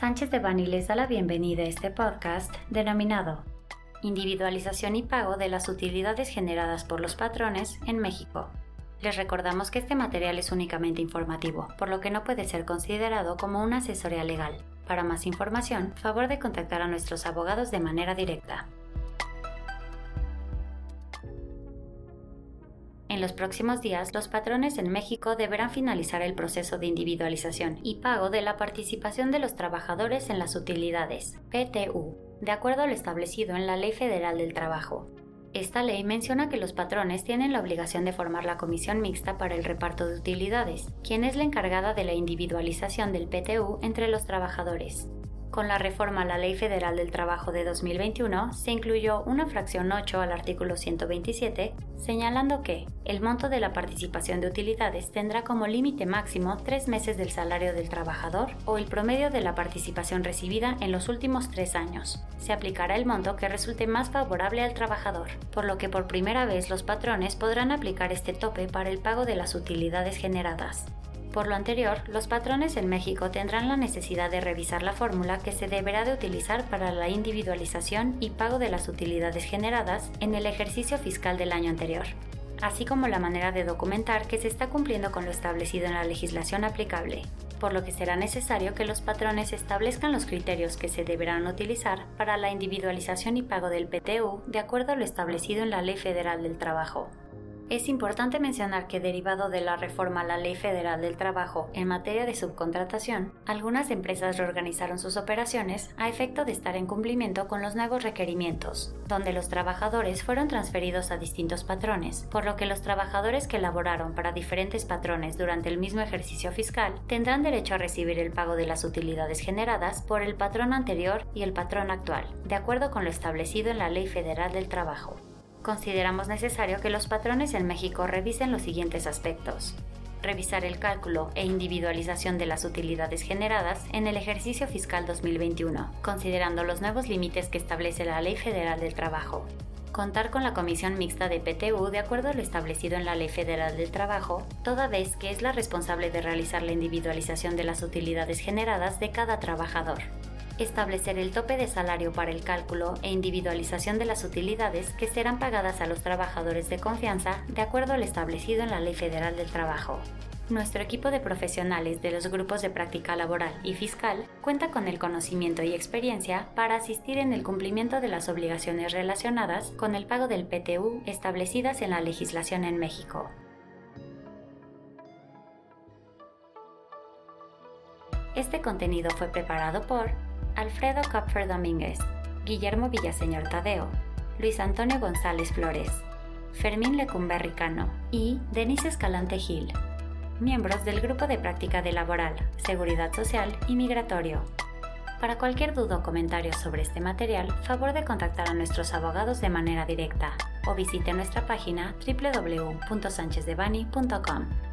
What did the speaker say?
Sánchez de Bani les da la bienvenida a este podcast denominado Individualización y pago de las utilidades generadas por los patrones en México. Les recordamos que este material es únicamente informativo, por lo que no puede ser considerado como una asesoría legal. Para más información, favor de contactar a nuestros abogados de manera directa. En los próximos días, los patrones en México deberán finalizar el proceso de individualización y pago de la participación de los trabajadores en las utilidades, PTU, de acuerdo a lo establecido en la Ley Federal del Trabajo. Esta ley menciona que los patrones tienen la obligación de formar la comisión mixta para el reparto de utilidades, quien es la encargada de la individualización del PTU entre los trabajadores. Con la reforma a la Ley Federal del Trabajo de 2021 se incluyó una fracción 8 al artículo 127, señalando que el monto de la participación de utilidades tendrá como límite máximo tres meses del salario del trabajador o el promedio de la participación recibida en los últimos tres años. Se aplicará el monto que resulte más favorable al trabajador, por lo que por primera vez los patrones podrán aplicar este tope para el pago de las utilidades generadas. Por lo anterior, los patrones en México tendrán la necesidad de revisar la fórmula que se deberá de utilizar para la individualización y pago de las utilidades generadas en el ejercicio fiscal del año anterior, así como la manera de documentar que se está cumpliendo con lo establecido en la legislación aplicable, por lo que será necesario que los patrones establezcan los criterios que se deberán utilizar para la individualización y pago del PTU de acuerdo a lo establecido en la Ley Federal del Trabajo. Es importante mencionar que derivado de la reforma a la Ley Federal del Trabajo en materia de subcontratación, algunas empresas reorganizaron sus operaciones a efecto de estar en cumplimiento con los nuevos requerimientos, donde los trabajadores fueron transferidos a distintos patrones, por lo que los trabajadores que laboraron para diferentes patrones durante el mismo ejercicio fiscal tendrán derecho a recibir el pago de las utilidades generadas por el patrón anterior y el patrón actual, de acuerdo con lo establecido en la Ley Federal del Trabajo consideramos necesario que los patrones en México revisen los siguientes aspectos. Revisar el cálculo e individualización de las utilidades generadas en el ejercicio fiscal 2021, considerando los nuevos límites que establece la Ley Federal del Trabajo. Contar con la comisión mixta de PTU de acuerdo a lo establecido en la Ley Federal del Trabajo, toda vez que es la responsable de realizar la individualización de las utilidades generadas de cada trabajador establecer el tope de salario para el cálculo e individualización de las utilidades que serán pagadas a los trabajadores de confianza de acuerdo al establecido en la Ley Federal del Trabajo. Nuestro equipo de profesionales de los grupos de práctica laboral y fiscal cuenta con el conocimiento y experiencia para asistir en el cumplimiento de las obligaciones relacionadas con el pago del PTU establecidas en la legislación en México. Este contenido fue preparado por Alfredo Kopfer Domínguez, Guillermo Villaseñor Tadeo, Luis Antonio González Flores, Fermín Lecumberri Cano y Denise Escalante Gil, miembros del Grupo de Práctica de Laboral, Seguridad Social y Migratorio. Para cualquier duda o comentario sobre este material, favor de contactar a nuestros abogados de manera directa o visite nuestra página www.sanchezdevani.com.